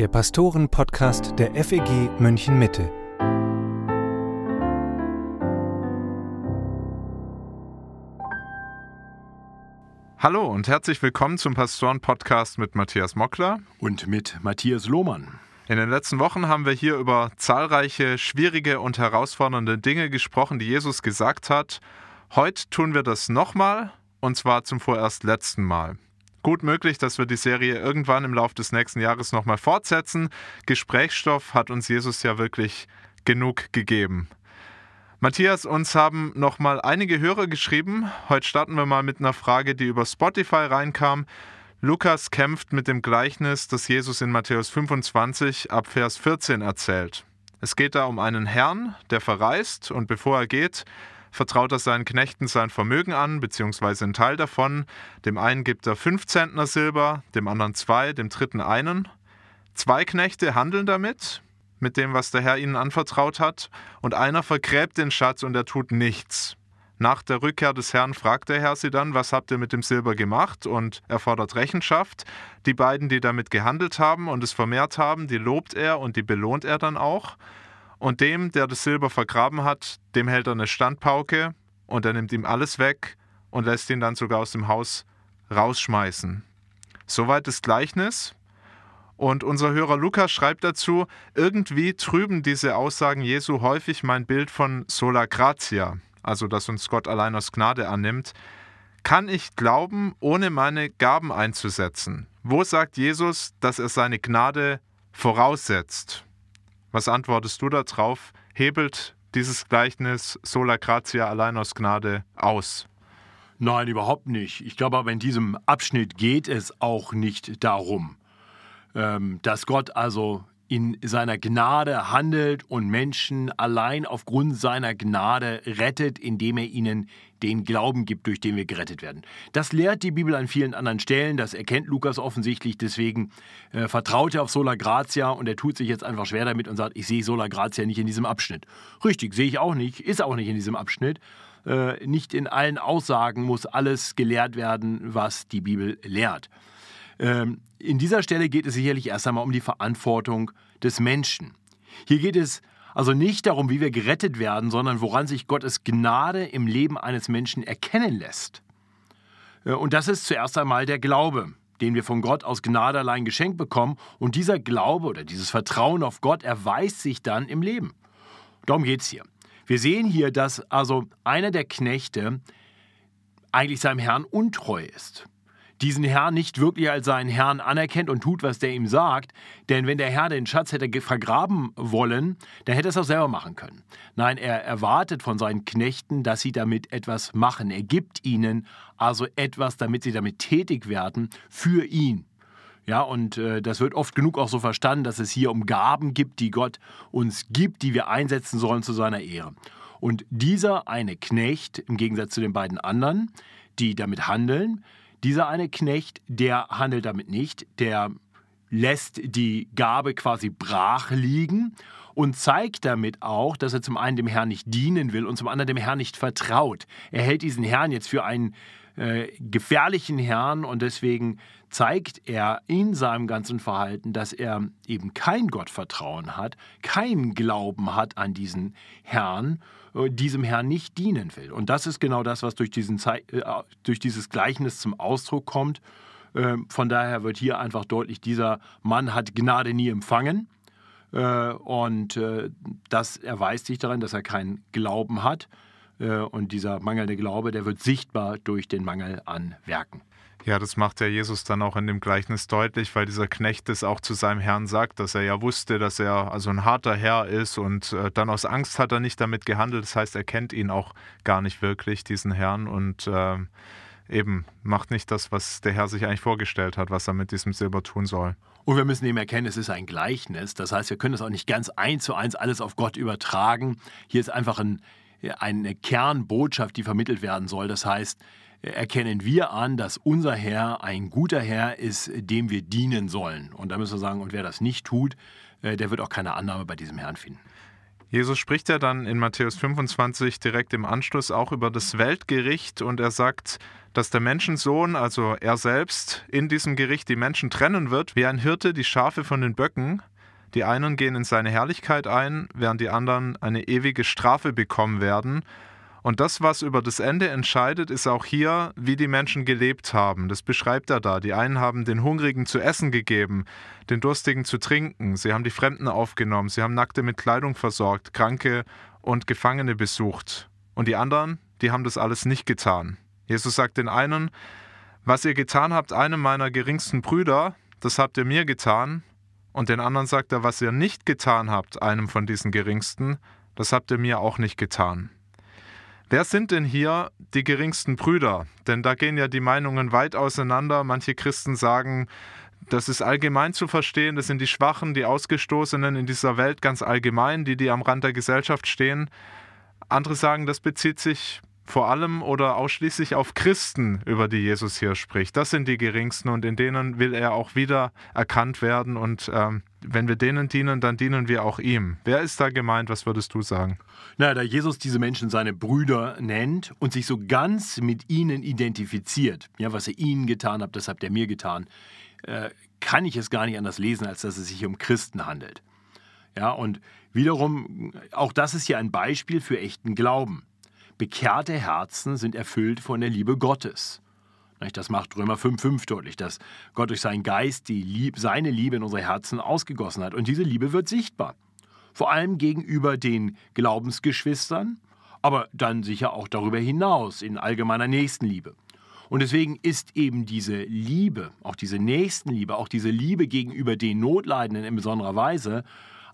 der Pastoren-Podcast der FEG München Mitte. Hallo und herzlich willkommen zum Pastoren-Podcast mit Matthias Mockler und mit Matthias Lohmann. In den letzten Wochen haben wir hier über zahlreiche schwierige und herausfordernde Dinge gesprochen, die Jesus gesagt hat. Heute tun wir das nochmal und zwar zum vorerst letzten Mal. Gut möglich, dass wir die Serie irgendwann im Laufe des nächsten Jahres nochmal fortsetzen. Gesprächsstoff hat uns Jesus ja wirklich genug gegeben. Matthias, uns haben nochmal einige Hörer geschrieben. Heute starten wir mal mit einer Frage, die über Spotify reinkam. Lukas kämpft mit dem Gleichnis, das Jesus in Matthäus 25 ab Vers 14 erzählt. Es geht da um einen Herrn, der verreist und bevor er geht, vertraut er seinen Knechten sein Vermögen an, beziehungsweise einen Teil davon. Dem einen gibt er fünf Zentner Silber, dem anderen zwei, dem dritten einen. Zwei Knechte handeln damit, mit dem, was der Herr ihnen anvertraut hat, und einer vergräbt den Schatz und er tut nichts. Nach der Rückkehr des Herrn fragt der Herr sie dann, was habt ihr mit dem Silber gemacht? Und er fordert Rechenschaft. Die beiden, die damit gehandelt haben und es vermehrt haben, die lobt er und die belohnt er dann auch. Und dem, der das Silber vergraben hat, dem hält er eine Standpauke und er nimmt ihm alles weg und lässt ihn dann sogar aus dem Haus rausschmeißen. Soweit das Gleichnis. Und unser Hörer Lukas schreibt dazu, irgendwie trüben diese Aussagen Jesu häufig mein Bild von sola gratia, also dass uns Gott allein aus Gnade annimmt. Kann ich glauben, ohne meine Gaben einzusetzen? Wo sagt Jesus, dass er seine Gnade voraussetzt? Was antwortest du darauf? Hebelt dieses Gleichnis sola gratia allein aus Gnade aus? Nein, überhaupt nicht. Ich glaube aber in diesem Abschnitt geht es auch nicht darum, ähm, dass Gott also in seiner Gnade handelt und Menschen allein aufgrund seiner Gnade rettet, indem er ihnen den Glauben gibt, durch den wir gerettet werden. Das lehrt die Bibel an vielen anderen Stellen, das erkennt Lukas offensichtlich, deswegen äh, vertraut er auf Sola Gratia und er tut sich jetzt einfach schwer damit und sagt, ich sehe Sola Gratia nicht in diesem Abschnitt. Richtig, sehe ich auch nicht, ist auch nicht in diesem Abschnitt. Äh, nicht in allen Aussagen muss alles gelehrt werden, was die Bibel lehrt. Ähm, in dieser Stelle geht es sicherlich erst einmal um die Verantwortung des Menschen. Hier geht es also nicht darum, wie wir gerettet werden, sondern woran sich Gottes Gnade im Leben eines Menschen erkennen lässt. Äh, und das ist zuerst einmal der Glaube, den wir von Gott aus Gnade allein geschenkt bekommen. Und dieser Glaube oder dieses Vertrauen auf Gott erweist sich dann im Leben. Darum geht es hier. Wir sehen hier, dass also einer der Knechte eigentlich seinem Herrn untreu ist diesen Herrn nicht wirklich als seinen Herrn anerkennt und tut, was der ihm sagt. Denn wenn der Herr den Schatz hätte vergraben wollen, dann hätte er es auch selber machen können. Nein, er erwartet von seinen Knechten, dass sie damit etwas machen. Er gibt ihnen also etwas, damit sie damit tätig werden für ihn. Ja, und äh, das wird oft genug auch so verstanden, dass es hier um Gaben gibt, die Gott uns gibt, die wir einsetzen sollen zu seiner Ehre. Und dieser eine Knecht, im Gegensatz zu den beiden anderen, die damit handeln, dieser eine Knecht, der handelt damit nicht, der lässt die Gabe quasi brach liegen und zeigt damit auch, dass er zum einen dem Herrn nicht dienen will und zum anderen dem Herrn nicht vertraut. Er hält diesen Herrn jetzt für einen äh, gefährlichen Herrn und deswegen zeigt er in seinem ganzen Verhalten, dass er eben kein Gottvertrauen hat, keinen Glauben hat an diesen Herrn äh, diesem Herrn nicht dienen will. Und das ist genau das, was durch, diesen äh, durch dieses Gleichnis zum Ausdruck kommt. Ähm, von daher wird hier einfach deutlich, dieser Mann hat Gnade nie empfangen. Äh, und das erweist sich daran, dass er keinen Glauben hat. Und dieser mangelnde Glaube, der wird sichtbar durch den Mangel an Werken. Ja, das macht ja Jesus dann auch in dem Gleichnis deutlich, weil dieser Knecht es auch zu seinem Herrn sagt, dass er ja wusste, dass er also ein harter Herr ist und äh, dann aus Angst hat er nicht damit gehandelt. Das heißt, er kennt ihn auch gar nicht wirklich, diesen Herrn, und äh, eben macht nicht das, was der Herr sich eigentlich vorgestellt hat, was er mit diesem Silber tun soll. Und wir müssen eben erkennen, es ist ein Gleichnis. Das heißt, wir können es auch nicht ganz eins zu eins alles auf Gott übertragen. Hier ist einfach ein, eine Kernbotschaft, die vermittelt werden soll. Das heißt, erkennen wir an, dass unser Herr ein guter Herr ist, dem wir dienen sollen. Und da müssen wir sagen, und wer das nicht tut, äh, der wird auch keine Annahme bei diesem Herrn finden. Jesus spricht ja dann in Matthäus 25 direkt im Anschluss auch über das Weltgericht und er sagt, dass der Menschensohn, also er selbst, in diesem Gericht die Menschen trennen wird, wie ein Hirte die Schafe von den Böcken. Die einen gehen in seine Herrlichkeit ein, während die anderen eine ewige Strafe bekommen werden. Und das, was über das Ende entscheidet, ist auch hier, wie die Menschen gelebt haben. Das beschreibt er da. Die einen haben den Hungrigen zu essen gegeben, den Durstigen zu trinken, sie haben die Fremden aufgenommen, sie haben Nackte mit Kleidung versorgt, Kranke und Gefangene besucht. Und die anderen, die haben das alles nicht getan. Jesus sagt den einen, was ihr getan habt, einem meiner geringsten Brüder, das habt ihr mir getan. Und den anderen sagt er, was ihr nicht getan habt, einem von diesen geringsten, das habt ihr mir auch nicht getan. Wer sind denn hier die geringsten Brüder? Denn da gehen ja die Meinungen weit auseinander. Manche Christen sagen, das ist allgemein zu verstehen, das sind die Schwachen, die Ausgestoßenen in dieser Welt ganz allgemein, die, die am Rand der Gesellschaft stehen. Andere sagen, das bezieht sich vor allem oder ausschließlich auf Christen, über die Jesus hier spricht. Das sind die geringsten und in denen will er auch wieder erkannt werden. Und ähm, wenn wir denen dienen, dann dienen wir auch ihm. Wer ist da gemeint? Was würdest du sagen? Na, da Jesus diese Menschen seine Brüder nennt und sich so ganz mit ihnen identifiziert, ja, was er ihnen getan hat, das habt ihr mir getan, äh, kann ich es gar nicht anders lesen, als dass es sich um Christen handelt. Ja, und wiederum, auch das ist hier ein Beispiel für echten Glauben. Bekehrte Herzen sind erfüllt von der Liebe Gottes. Das macht Römer 5,5 deutlich, dass Gott durch seinen Geist die Lieb, seine Liebe in unsere Herzen ausgegossen hat. Und diese Liebe wird sichtbar. Vor allem gegenüber den Glaubensgeschwistern, aber dann sicher auch darüber hinaus in allgemeiner Nächstenliebe. Und deswegen ist eben diese Liebe, auch diese Nächstenliebe, auch diese Liebe gegenüber den Notleidenden in besonderer Weise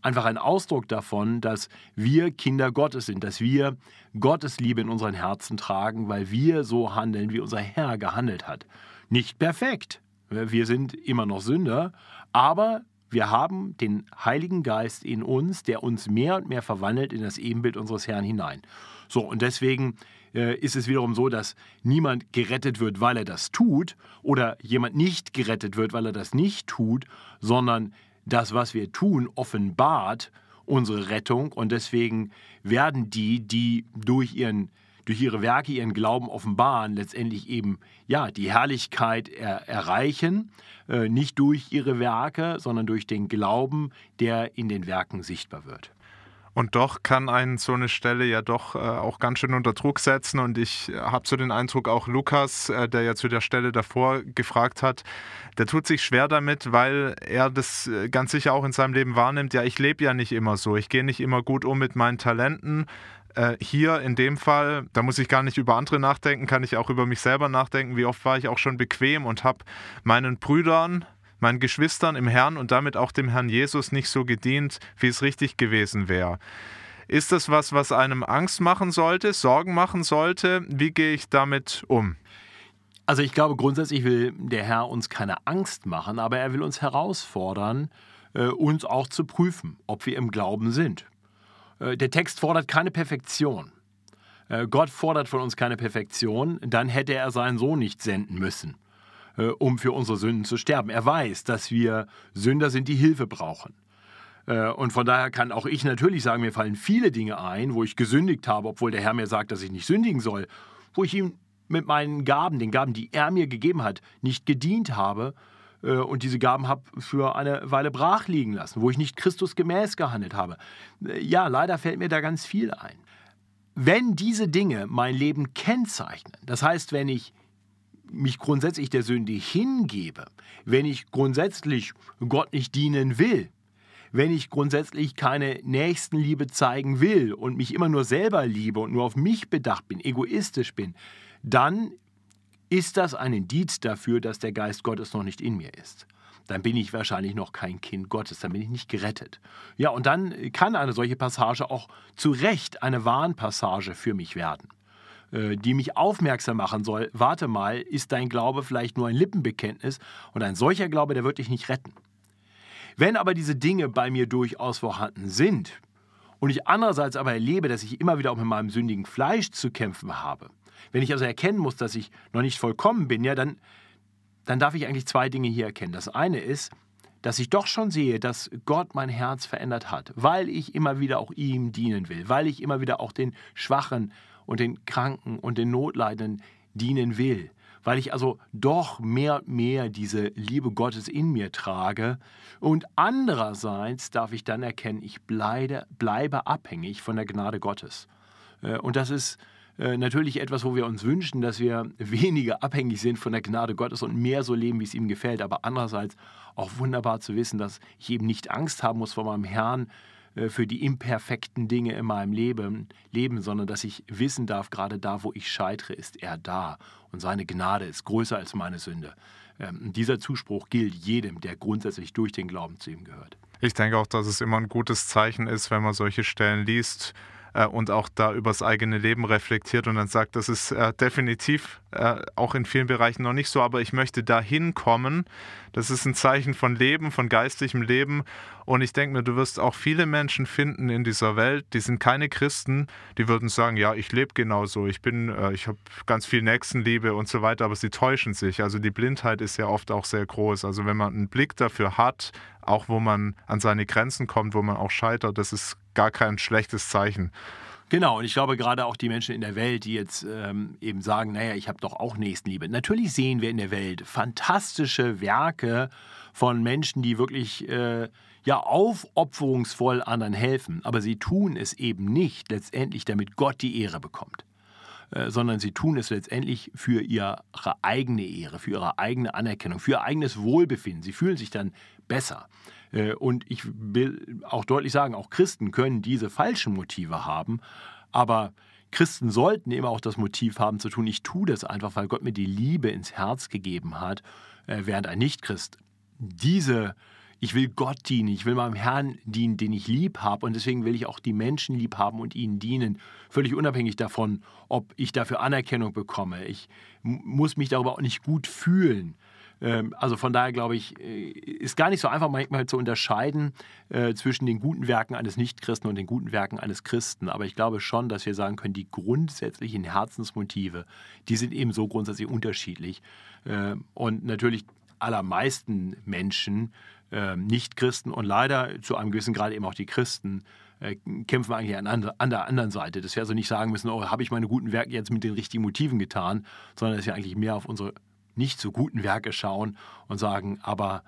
einfach ein Ausdruck davon, dass wir Kinder Gottes sind, dass wir Gottes Liebe in unseren Herzen tragen, weil wir so handeln, wie unser Herr gehandelt hat. Nicht perfekt. Wir sind immer noch Sünder, aber wir haben den Heiligen Geist in uns, der uns mehr und mehr verwandelt in das Ebenbild unseres Herrn hinein. So, und deswegen äh, ist es wiederum so, dass niemand gerettet wird, weil er das tut, oder jemand nicht gerettet wird, weil er das nicht tut, sondern das, was wir tun, offenbart unsere Rettung und deswegen werden die, die durch ihren durch ihre Werke ihren Glauben offenbaren, letztendlich eben ja die Herrlichkeit er, erreichen, äh, nicht durch ihre Werke, sondern durch den Glauben, der in den Werken sichtbar wird. Und doch kann einen so eine Stelle ja doch äh, auch ganz schön unter Druck setzen. Und ich äh, habe so den Eindruck, auch Lukas, äh, der ja zu der Stelle davor gefragt hat, der tut sich schwer damit, weil er das äh, ganz sicher auch in seinem Leben wahrnimmt. Ja, ich lebe ja nicht immer so. Ich gehe nicht immer gut um mit meinen Talenten. Äh, hier in dem Fall, da muss ich gar nicht über andere nachdenken, kann ich auch über mich selber nachdenken. Wie oft war ich auch schon bequem und habe meinen Brüdern meinen Geschwistern im Herrn und damit auch dem Herrn Jesus nicht so gedient, wie es richtig gewesen wäre. Ist das was, was einem Angst machen sollte, Sorgen machen sollte? Wie gehe ich damit um? Also ich glaube, grundsätzlich will der Herr uns keine Angst machen, aber er will uns herausfordern, äh, uns auch zu prüfen, ob wir im Glauben sind. Äh, der Text fordert keine Perfektion. Äh, Gott fordert von uns keine Perfektion, dann hätte er seinen Sohn nicht senden müssen. Äh, um für unsere Sünden zu sterben. Er weiß, dass wir Sünder sind, die Hilfe brauchen. Äh, und von daher kann auch ich natürlich sagen, mir fallen viele Dinge ein, wo ich gesündigt habe, obwohl der Herr mir sagt, dass ich nicht sündigen soll, wo ich ihm mit meinen Gaben, den Gaben, die er mir gegeben hat, nicht gedient habe äh, und diese Gaben habe für eine Weile brach liegen lassen, wo ich nicht Christus gemäß gehandelt habe. Ja, leider fällt mir da ganz viel ein. Wenn diese Dinge mein Leben kennzeichnen, das heißt, wenn ich mich grundsätzlich der Sünde hingebe, wenn ich grundsätzlich Gott nicht dienen will, wenn ich grundsätzlich keine Nächstenliebe zeigen will und mich immer nur selber liebe und nur auf mich bedacht bin, egoistisch bin, dann ist das ein Indiz dafür, dass der Geist Gottes noch nicht in mir ist. Dann bin ich wahrscheinlich noch kein Kind Gottes, dann bin ich nicht gerettet. Ja, und dann kann eine solche Passage auch zu Recht eine Warnpassage für mich werden. Äh, die mich aufmerksam machen soll, warte mal, ist dein Glaube vielleicht nur ein Lippenbekenntnis und ein solcher Glaube, der wird dich nicht retten. Wenn aber diese Dinge bei mir durchaus vorhanden sind und ich andererseits aber erlebe, dass ich immer wieder auch mit meinem sündigen Fleisch zu kämpfen habe, wenn ich also erkennen muss, dass ich noch nicht vollkommen bin, ja, dann, dann darf ich eigentlich zwei Dinge hier erkennen. Das eine ist, dass ich doch schon sehe, dass Gott mein Herz verändert hat, weil ich immer wieder auch ihm dienen will, weil ich immer wieder auch den Schwachen und den Kranken und den Notleidenden dienen will, weil ich also doch mehr und mehr diese Liebe Gottes in mir trage. Und andererseits darf ich dann erkennen, ich bleibe, bleibe abhängig von der Gnade Gottes. Äh, und das ist äh, natürlich etwas, wo wir uns wünschen, dass wir weniger abhängig sind von der Gnade Gottes und mehr so leben, wie es ihm gefällt. Aber andererseits auch wunderbar zu wissen, dass ich eben nicht Angst haben muss vor meinem Herrn für die imperfekten Dinge in meinem Leben, Leben, sondern dass ich wissen darf, gerade da, wo ich scheitere, ist er da. Und seine Gnade ist größer als meine Sünde. Ähm, dieser Zuspruch gilt jedem, der grundsätzlich durch den Glauben zu ihm gehört. Ich denke auch, dass es immer ein gutes Zeichen ist, wenn man solche Stellen liest äh, und auch da übers eigene Leben reflektiert und dann sagt, das ist äh, definitiv äh, auch in vielen Bereichen noch nicht so, aber ich möchte dahin kommen. Das ist ein Zeichen von Leben, von geistlichem Leben. Und ich denke mir, du wirst auch viele Menschen finden in dieser Welt, die sind keine Christen, die würden sagen, ja, ich lebe genauso, ich bin, äh, ich habe ganz viel Nächstenliebe und so weiter, aber sie täuschen sich. Also die Blindheit ist ja oft auch sehr groß. Also wenn man einen Blick dafür hat, auch wo man an seine Grenzen kommt, wo man auch scheitert, das ist gar kein schlechtes Zeichen. Genau, und ich glaube gerade auch die Menschen in der Welt, die jetzt ähm, eben sagen, naja, ich habe doch auch Nächstenliebe. Natürlich sehen wir in der Welt fantastische Werke von Menschen, die wirklich äh, ja aufopferungsvoll anderen helfen, aber sie tun es eben nicht letztendlich, damit Gott die Ehre bekommt. Äh, sondern sie tun es letztendlich für ihre eigene Ehre, für ihre eigene Anerkennung, für ihr eigenes Wohlbefinden. Sie fühlen sich dann besser. Äh, und ich will auch deutlich sagen, auch Christen können diese falschen Motive haben, aber Christen sollten eben auch das Motiv haben zu tun, ich tue das einfach, weil Gott mir die Liebe ins Herz gegeben hat, äh, während ein Nichtchrist diese ich will Gott dienen, ich will meinem Herrn dienen, den ich lieb habe und deswegen will ich auch die Menschen lieb haben und ihnen dienen, völlig unabhängig davon, ob ich dafür Anerkennung bekomme. Ich muss mich darüber auch nicht gut fühlen. Ähm, also von daher glaube ich, äh, ist gar nicht so einfach manchmal zu unterscheiden äh, zwischen den guten Werken eines Nichtchristen und den guten Werken eines Christen. Aber ich glaube schon, dass wir sagen können, die grundsätzlichen Herzensmotive, die sind eben so grundsätzlich unterschiedlich. Ähm, und natürlich allermeisten Menschen, äh, Nicht-Christen und leider zu einem gewissen Grad eben auch die Christen, äh, kämpfen eigentlich an, an, der anderen Seite. Dass wir also nicht sagen müssen, oh, habe ich meine guten Werke jetzt mit den richtigen Motiven getan, sondern dass wir eigentlich mehr auf unsere nicht so guten Werke schauen und sagen, aber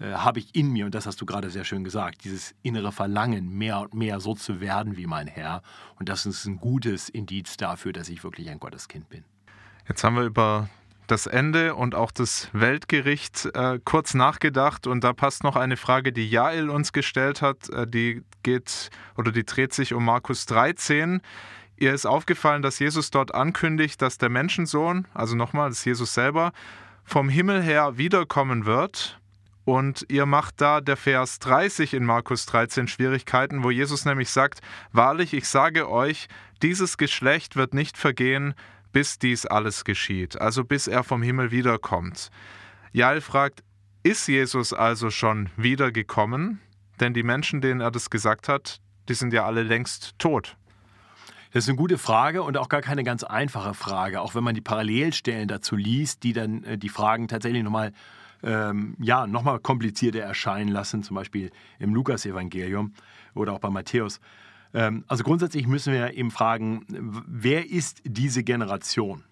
äh, habe ich in mir, und das hast du gerade sehr schön gesagt, dieses innere Verlangen, mehr und mehr so zu werden wie mein Herr. Und das ist ein gutes Indiz dafür, dass ich wirklich ein Gotteskind bin. Jetzt haben wir über das Ende und auch das Weltgericht äh, kurz nachgedacht und da passt noch eine Frage, die Jael uns gestellt hat, äh, die geht oder die dreht sich um Markus 13. Ihr ist aufgefallen, dass Jesus dort ankündigt, dass der Menschensohn, also nochmal, das ist Jesus selber, vom Himmel her wiederkommen wird. Und ihr macht da der Vers 30 in Markus 13 Schwierigkeiten, wo Jesus nämlich sagt, Wahrlich, ich sage euch, dieses Geschlecht wird nicht vergehen, bis dies alles geschieht, also bis er vom Himmel wiederkommt. Jael fragt, ist Jesus also schon wiedergekommen? Denn die Menschen, denen er das gesagt hat, die sind ja alle längst tot. Das ist eine gute Frage und auch gar keine ganz einfache Frage, auch wenn man die Parallelstellen dazu liest, die dann äh, die Fragen tatsächlich nochmal ähm, ja, noch komplizierter erscheinen lassen, zum Beispiel im Lukas-Evangelium oder auch bei Matthäus. Ähm, also grundsätzlich müssen wir eben fragen, wer ist diese Generation?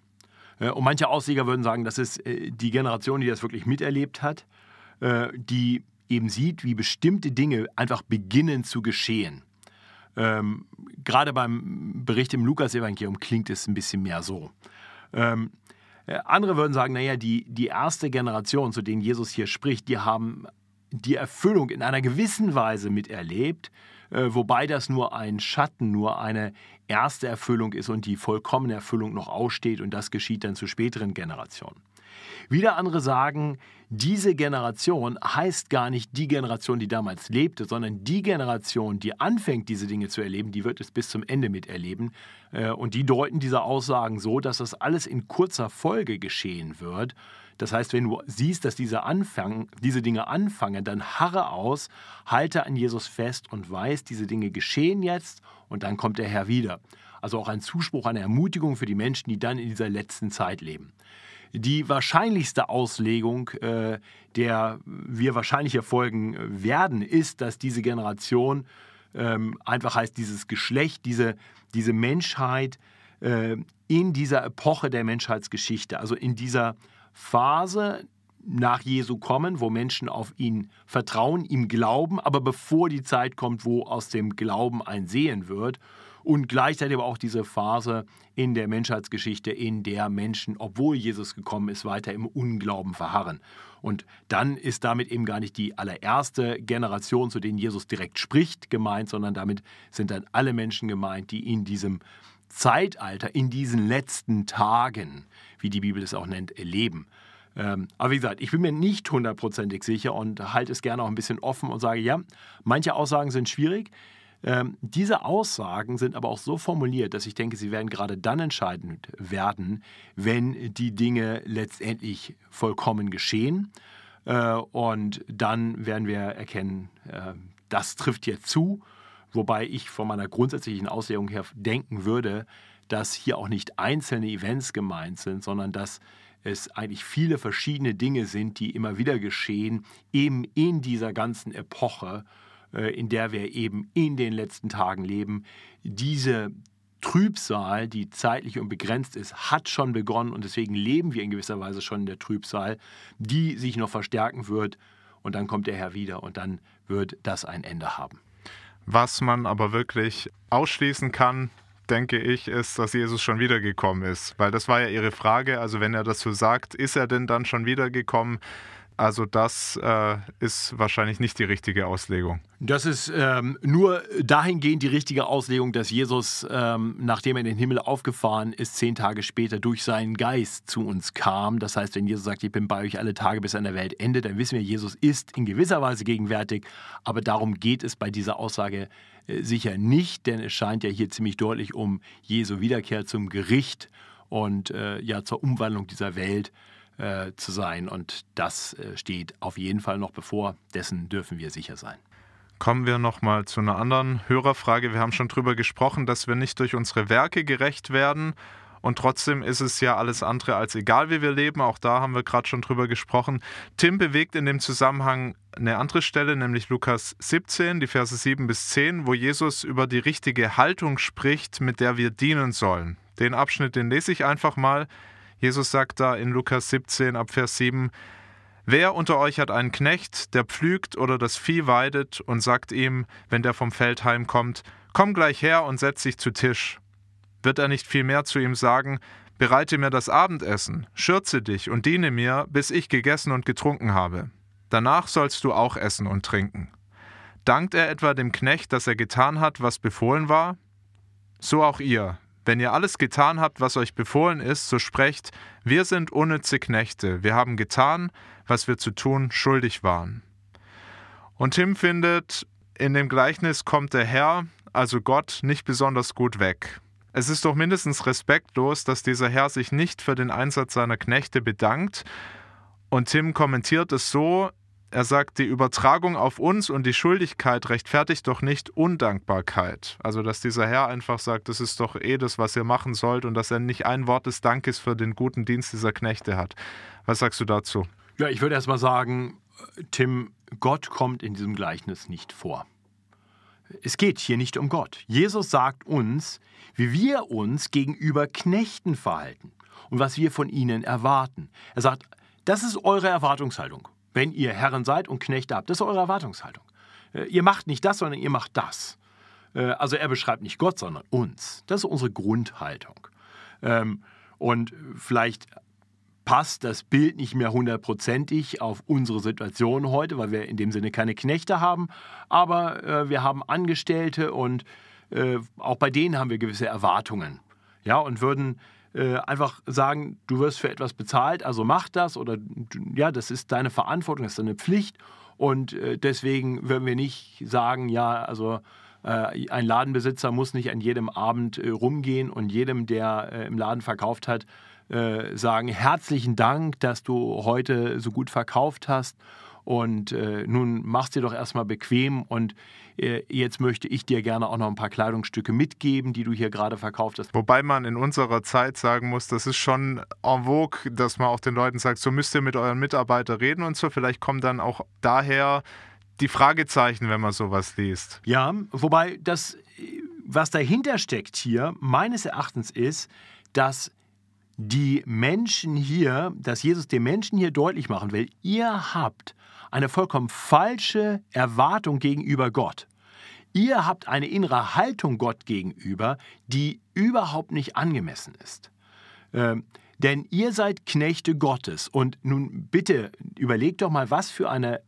Äh, und manche Ausleger würden sagen, das ist äh, die Generation, die das wirklich miterlebt hat, äh, die eben sieht, wie bestimmte Dinge einfach beginnen zu geschehen. Ähm, gerade beim Bericht im Lukas-Evangelium klingt es ein bisschen mehr so. Ähm, andere würden sagen, naja, die, die erste Generation, zu denen Jesus hier spricht, die haben die Erfüllung in einer gewissen Weise miterlebt, äh, wobei das nur ein Schatten, nur eine erste Erfüllung ist und die vollkommene Erfüllung noch aussteht und das geschieht dann zu späteren Generationen. Wieder andere sagen, diese Generation heißt gar nicht die Generation, die damals lebte, sondern die Generation, die anfängt, diese Dinge zu erleben, die wird es bis zum Ende miterleben. Äh, und die deuten diese Aussagen so, dass das alles in kurzer Folge geschehen wird das heißt, wenn du siehst, dass diese, anfangen, diese Dinge anfangen, dann harre aus, halte an Jesus fest und weiß, diese Dinge geschehen jetzt und dann kommt der Herr wieder. Also auch ein Zuspruch, eine Ermutigung für die Menschen, die dann in dieser letzten Zeit leben. Die wahrscheinlichste Auslegung, äh, der wir wahrscheinlich erfolgen werden, ist, dass diese Generation ähm, einfach heißt, dieses Geschlecht, diese, diese Menschheit äh, in dieser Epoche der Menschheitsgeschichte, also in dieser Phase nach Jesu kommen, wo Menschen auf ihn vertrauen, ihm glauben, aber bevor die Zeit kommt, wo aus dem Glauben ein Sehen wird und gleichzeitig aber auch diese Phase in der Menschheitsgeschichte, in der Menschen, obwohl Jesus gekommen ist, weiter im Unglauben verharren. Und dann ist damit eben gar nicht die allererste Generation, zu denen Jesus direkt spricht, gemeint, sondern damit sind dann alle Menschen gemeint, die in diesem Zeitalter, in diesen letzten Tagen, wie die Bibel es auch nennt, leben. Ähm, aber wie gesagt, ich bin mir nicht hundertprozentig sicher und halte es gerne auch ein bisschen offen und sage, ja, manche Aussagen sind schwierig. Ähm, diese Aussagen sind aber auch so formuliert, dass ich denke, sie werden gerade dann entscheidend werden, wenn die Dinge letztendlich vollkommen geschehen. Äh, und dann werden wir erkennen, äh, das trifft jetzt zu. Wobei ich von meiner grundsätzlichen Auslegung her denken würde, dass hier auch nicht einzelne Events gemeint sind, sondern dass es eigentlich viele verschiedene Dinge sind, die immer wieder geschehen, eben in dieser ganzen Epoche in der wir eben in den letzten Tagen leben. Diese Trübsal, die zeitlich und begrenzt ist, hat schon begonnen und deswegen leben wir in gewisser Weise schon in der Trübsal, die sich noch verstärken wird und dann kommt der Herr wieder und dann wird das ein Ende haben. Was man aber wirklich ausschließen kann, denke ich, ist, dass Jesus schon wiedergekommen ist. Weil das war ja Ihre Frage. Also wenn er das so sagt, ist er denn dann schon wiedergekommen? Also das äh, ist wahrscheinlich nicht die richtige Auslegung. Das ist ähm, nur dahingehend die richtige Auslegung, dass Jesus, ähm, nachdem er in den Himmel aufgefahren ist, zehn Tage später durch seinen Geist zu uns kam. Das heißt, wenn Jesus sagt, ich bin bei euch alle Tage bis an der Weltende, dann wissen wir, Jesus ist in gewisser Weise gegenwärtig. Aber darum geht es bei dieser Aussage äh, sicher nicht, denn es scheint ja hier ziemlich deutlich um Jesu Wiederkehr zum Gericht und äh, ja zur Umwandlung dieser Welt äh, zu sein. Und das äh, steht auf jeden Fall noch bevor. Dessen dürfen wir sicher sein. Kommen wir nochmal zu einer anderen Hörerfrage. Wir haben schon darüber gesprochen, dass wir nicht durch unsere Werke gerecht werden. Und trotzdem ist es ja alles andere als egal, wie wir leben. Auch da haben wir gerade schon drüber gesprochen. Tim bewegt in dem Zusammenhang eine andere Stelle, nämlich Lukas 17, die Verse 7 bis 10, wo Jesus über die richtige Haltung spricht, mit der wir dienen sollen. Den Abschnitt, den lese ich einfach mal. Jesus sagt da in Lukas 17 ab Vers 7, Wer unter euch hat einen Knecht, der pflügt oder das Vieh weidet und sagt ihm, wenn der vom Feld heimkommt, komm gleich her und setz dich zu Tisch? Wird er nicht vielmehr zu ihm sagen, bereite mir das Abendessen, schürze dich und diene mir, bis ich gegessen und getrunken habe. Danach sollst du auch essen und trinken. Dankt er etwa dem Knecht, dass er getan hat, was befohlen war? So auch ihr, wenn ihr alles getan habt, was euch befohlen ist, so sprecht, wir sind unnütze Knechte, wir haben getan, was wir zu tun schuldig waren. Und Tim findet, in dem Gleichnis kommt der Herr, also Gott, nicht besonders gut weg. Es ist doch mindestens respektlos, dass dieser Herr sich nicht für den Einsatz seiner Knechte bedankt. Und Tim kommentiert es so, er sagt, die Übertragung auf uns und die Schuldigkeit rechtfertigt doch nicht Undankbarkeit. Also, dass dieser Herr einfach sagt, das ist doch eh das, was ihr machen sollt und dass er nicht ein Wort des Dankes für den guten Dienst dieser Knechte hat. Was sagst du dazu? Ja, ich würde erst mal sagen, Tim, Gott kommt in diesem Gleichnis nicht vor. Es geht hier nicht um Gott. Jesus sagt uns, wie wir uns gegenüber Knechten verhalten und was wir von ihnen erwarten. Er sagt, das ist eure Erwartungshaltung wenn ihr Herren seid und Knechte habt. Das ist eure Erwartungshaltung. Äh, ihr macht nicht das, sondern ihr macht das. Äh, also er beschreibt nicht Gott, sondern uns. Das ist unsere Grundhaltung. Ähm, und vielleicht passt das Bild nicht mehr hundertprozentig auf unsere Situation heute, weil wir in dem Sinne keine Knechte haben, aber äh, wir haben Angestellte und auch bei denen haben wir gewisse Erwartungen. Ja, und würden äh, einfach sagen, du wirst für etwas bezahlt, also mach das oder ja, das ist deine Verantwortung, das ist deine Pflicht. Und äh, deswegen würden wir nicht sagen, ja, also äh, ein Ladenbesitzer muss nicht an jedem Abend äh, rumgehen und jedem, der äh, im Laden verkauft hat, sagen, herzlichen Dank, dass du heute so gut verkauft hast Und äh, nun machst dir doch erstmal bequem und äh, jetzt möchte ich dir gerne auch noch ein paar Kleidungsstücke mitgeben, die du hier gerade verkauft hast. Wobei man in unserer Zeit sagen muss, das ist schon en vogue, dass man auch den Leuten sagt, so müsst ihr mit euren Mitarbeitern reden und so. Vielleicht kommen dann auch daher die Fragezeichen, wenn man sowas liest. Ja, wobei das, was dahinter steckt hier, meines Erachtens ist, dass die Menschen hier, dass Jesus den Menschen hier deutlich machen will, ihr habt eine vollkommen falsche Erwartung gegenüber Gott. Ihr habt eine innere Haltung Gott gegenüber, die überhaupt nicht angemessen ist. Ähm, denn ihr seid Knechte Gottes. Und nun bitte überlegt doch mal, was für eine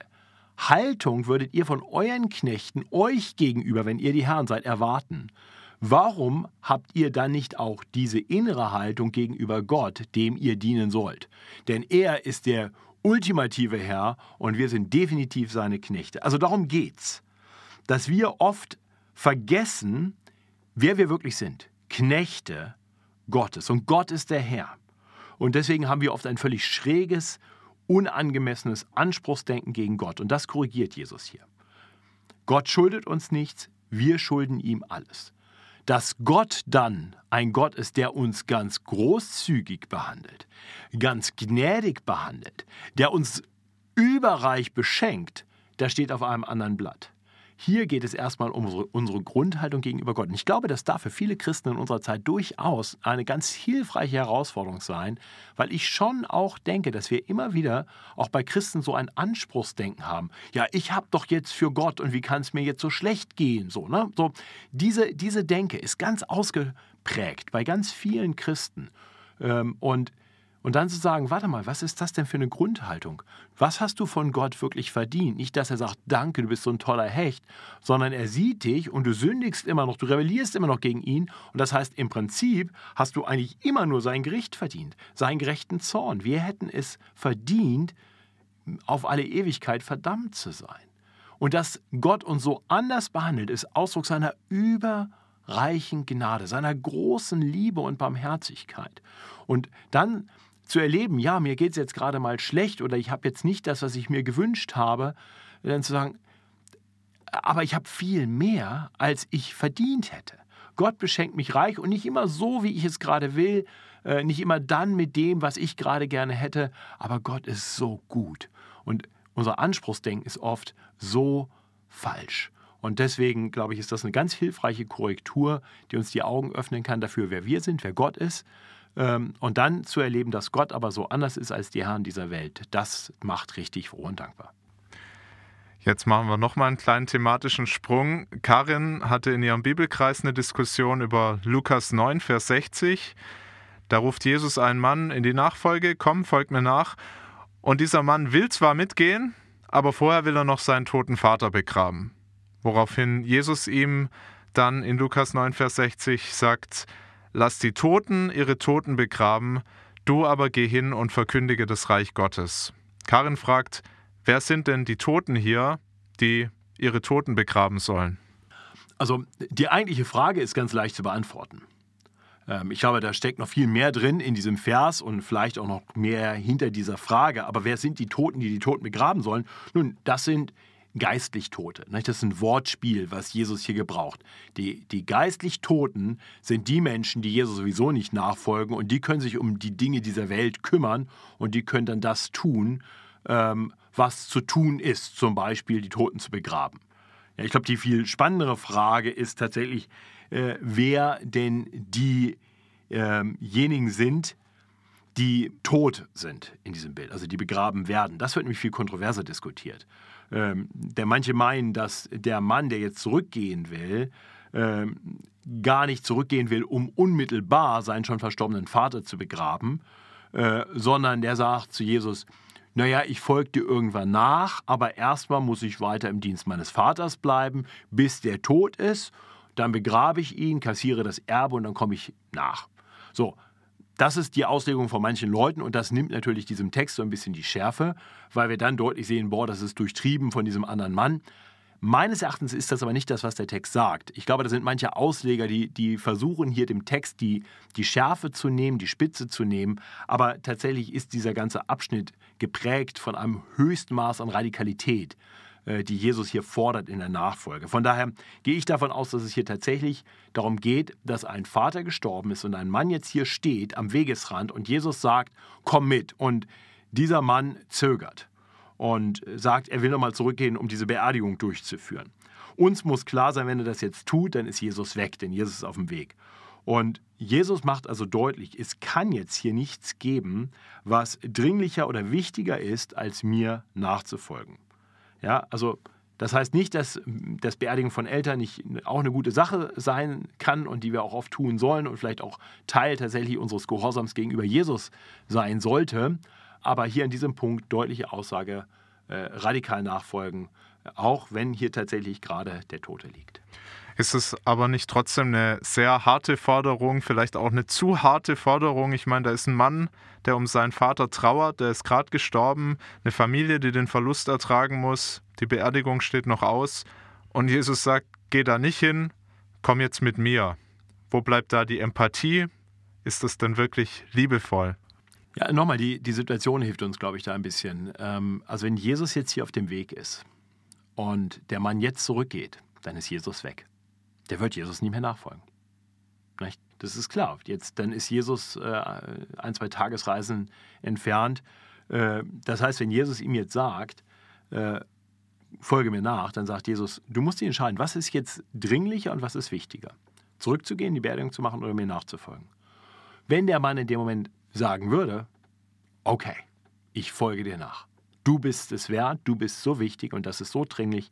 Haltung würdet ihr von euren Knechten euch gegenüber, wenn ihr die Herren seid, erwarten? Warum habt ihr dann nicht auch diese innere Haltung gegenüber Gott, dem ihr dienen sollt? Denn er ist der ultimative Herr und wir sind definitiv seine Knechte. Also darum geht's, dass wir oft vergessen, wer wir wirklich sind. Knechte Gottes. Und Gott ist der Herr. Und deswegen haben wir oft ein völlig schräges, unangemessenes Anspruchsdenken gegen Gott. Und das korrigiert Jesus hier. Gott schuldet uns nichts, wir schulden ihm alles. Dass Gott dann ein Gott ist, der uns ganz großzügig behandelt, ganz gnädig behandelt, der uns überreich beschenkt, das steht auf einem anderen Blatt. Hier geht es erstmal um unsere, unsere, Grundhaltung gegenüber Gott. Und ich glaube, das darf für viele Christen in unserer Zeit durchaus eine ganz hilfreiche Herausforderung sein, weil ich schon auch denke, dass wir immer wieder auch bei Christen so ein Anspruchsdenken haben. Ja, ich habe doch jetzt für Gott und wie kann es mir jetzt so schlecht gehen? So, ne? so diese, diese Denke ist ganz ausgeprägt bei ganz vielen Christen. Ähm, und und dann zu sagen, warte mal, was ist das denn für eine Grundhaltung? Was hast du von Gott wirklich verdient? Nicht, dass er sagt, danke, du bist so ein toller Hecht, sondern er sieht dich und du sündigst immer noch, du rebellierst immer noch gegen ihn. Und das heißt, im Prinzip hast du eigentlich immer nur sein Gericht verdient, seinen gerechten Zorn. Wir hätten es verdient, auf alle Ewigkeit verdammt zu sein. Und dass Gott uns so anders behandelt, ist Ausdruck seiner überreichen Gnade, seiner großen Liebe und Barmherzigkeit. Und dann zu erleben, ja, mir geht es jetzt gerade mal schlecht oder ich habe jetzt nicht das, was ich mir gewünscht habe, dann zu sagen, aber ich habe viel mehr, als ich verdient hätte. Gott beschenkt mich reich und nicht immer so, wie ich es gerade will, äh, nicht immer dann mit dem, was ich gerade gerne hätte, aber Gott ist so gut. Und unser Anspruchsdenken ist oft so falsch. Und deswegen, glaube ich, ist das eine ganz hilfreiche Korrektur, die uns die Augen öffnen kann dafür, wer wir sind, wer Gott ist und dann zu erleben, dass Gott aber so anders ist als die Herren dieser Welt, das macht richtig froh und dankbar. Jetzt machen wir nochmal einen kleinen thematischen Sprung. Karin hatte in ihrem Bibelkreis eine Diskussion über Lukas 9, Vers 60. Da ruft Jesus einen Mann in die Nachfolge, komm, folg mir nach. Und dieser Mann will zwar mitgehen, aber vorher will er noch seinen toten Vater begraben. Woraufhin Jesus ihm dann in Lukas 9, Vers 60 sagt, Lass die Toten ihre Toten begraben, du aber geh hin und verkündige das Reich Gottes. Karin fragt, wer sind denn die Toten hier, die ihre Toten begraben sollen? Also die eigentliche Frage ist ganz leicht zu beantworten. Ähm, ich glaube, da steckt noch viel mehr drin in diesem Vers und vielleicht auch noch mehr hinter dieser Frage. Aber wer sind die Toten, die die Toten begraben sollen? Nun, das sind geistlich Tote. Das ist ein Wortspiel, was Jesus hier gebraucht. Die, die geistlich Toten sind die Menschen, die Jesus sowieso nicht nachfolgen und die können sich um die Dinge dieser Welt kümmern und die können dann das tun, ähm, was zu tun ist, zum Beispiel die Toten zu begraben. Ich glaube, die viel spannendere Frage ist tatsächlich, äh, wer denn diejenigen ähm, sind, die tot sind in diesem Bild, also die begraben werden. Das wird nämlich viel kontroverser diskutiert ähm, der manche meinen, dass der Mann, der jetzt zurückgehen will, ähm, gar nicht zurückgehen will, um unmittelbar seinen schon verstorbenen Vater zu begraben, äh, sondern der sagt zu Jesus, naja, ich folge dir irgendwann nach, aber erstmal muss ich weiter im Dienst meines Vaters bleiben, bis der tot ist, dann begrabe ich ihn, kassiere das Erbe und dann komme ich nach. So, das ist die Auslegung von manchen Leuten und das nimmt natürlich diesem Text so ein bisschen die Schärfe, weil wir dann deutlich sehen, boah, das ist durchtrieben von diesem anderen Mann. Meines Erachtens ist das aber nicht das, was der Text sagt. Ich glaube, da sind manche Ausleger, die, die versuchen hier dem Text die, die Schärfe zu nehmen, die Spitze zu nehmen. Aber tatsächlich ist dieser ganze Abschnitt geprägt von einem höchsten Maß an Radikalität, die Jesus hier fordert in der Nachfolge. Von daher gehe ich davon aus, dass es hier tatsächlich darum geht, dass ein Vater gestorben ist und ein Mann jetzt hier steht am Wegesrand und Jesus sagt, komm mit. Und dieser Mann zögert und sagt, er will nochmal zurückgehen, um diese Beerdigung durchzuführen. Uns muss klar sein, wenn er das jetzt tut, dann ist Jesus weg, denn Jesus ist auf dem Weg. Und Jesus macht also deutlich, es kann jetzt hier nichts geben, was dringlicher oder wichtiger ist, als mir nachzufolgen. Ja, also das heißt nicht, dass das Beerdigen von Eltern nicht auch eine gute Sache sein kann und die wir auch oft tun sollen und vielleicht auch Teil tatsächlich unseres Gehorsams gegenüber Jesus sein sollte aber hier in diesem Punkt deutliche Aussage, äh, radikal nachfolgen, auch wenn hier tatsächlich gerade der Tote liegt. Ist es aber nicht trotzdem eine sehr harte Forderung, vielleicht auch eine zu harte Forderung? Ich meine, da ist ein Mann, der um seinen Vater trauert, der ist gerade gestorben, eine Familie, die den Verlust ertragen muss, die Beerdigung steht noch aus und Jesus sagt, geh da nicht hin, komm jetzt mit mir. Wo bleibt da die Empathie? Ist das denn wirklich liebevoll? Ja, nochmal, die, die Situation hilft uns, glaube ich, da ein bisschen. Ähm, also wenn Jesus jetzt hier auf dem Weg ist und der Mann jetzt zurückgeht, dann ist Jesus weg. Der wird Jesus nie mehr nachfolgen. Das ist klar. Jetzt, dann ist Jesus äh, ein, zwei Tagesreisen entfernt. Äh, das heißt, wenn Jesus ihm jetzt sagt, äh, folge mir nach, dann sagt Jesus, du musst dich entscheiden, was ist jetzt dringlicher und was ist wichtiger? Zurückzugehen, die Beerdigung zu machen oder mir nachzufolgen? Wenn der Mann in dem Moment sagen würde, okay, ich folge dir nach. Du bist es wert, du bist so wichtig und das ist so dringlich.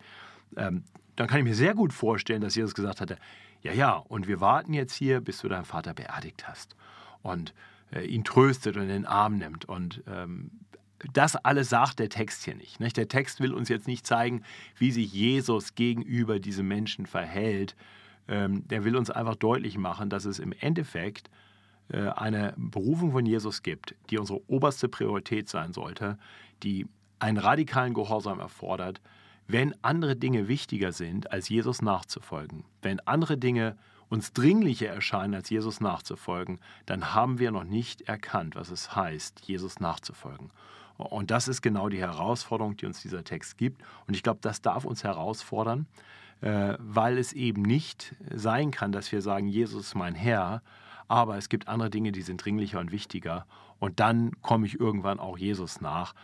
Dann kann ich mir sehr gut vorstellen, dass Jesus gesagt hatte, ja, ja, und wir warten jetzt hier, bis du deinen Vater beerdigt hast und äh, ihn tröstet und in den Arm nimmt. Und ähm, das alles sagt der Text hier nicht, nicht. Der Text will uns jetzt nicht zeigen, wie sich Jesus gegenüber diesem Menschen verhält. Ähm, der will uns einfach deutlich machen, dass es im Endeffekt äh, eine Berufung von Jesus gibt, die unsere oberste Priorität sein sollte, die einen radikalen Gehorsam erfordert, wenn andere Dinge wichtiger sind, als Jesus nachzufolgen, wenn andere Dinge uns dringlicher erscheinen, als Jesus nachzufolgen, dann haben wir noch nicht erkannt, was es heißt, Jesus nachzufolgen. Und das ist genau die Herausforderung, die uns dieser Text gibt. Und ich glaube, das darf uns herausfordern, äh, weil es eben nicht sein kann, dass wir sagen, Jesus ist mein Herr, aber es gibt andere Dinge, die sind dringlicher und wichtiger. Und dann komme ich irgendwann auch Jesus nach.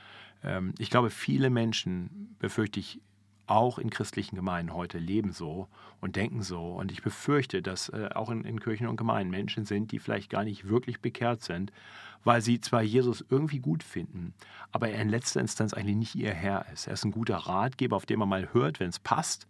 Ähm, ich glaube, viele Menschen, befürchte ich, auch in christlichen Gemeinden heute leben so und denken so. Und ich befürchte, dass äh, auch in, in, Kirchen und Gemeinden Menschen sind, die vielleicht gar nicht wirklich bekehrt sind, weil sie zwar Jesus irgendwie gut finden, aber er in letzter Instanz eigentlich nicht ihr Herr ist. Er ist ein guter Ratgeber, auf den man mal hört, wenn es passt,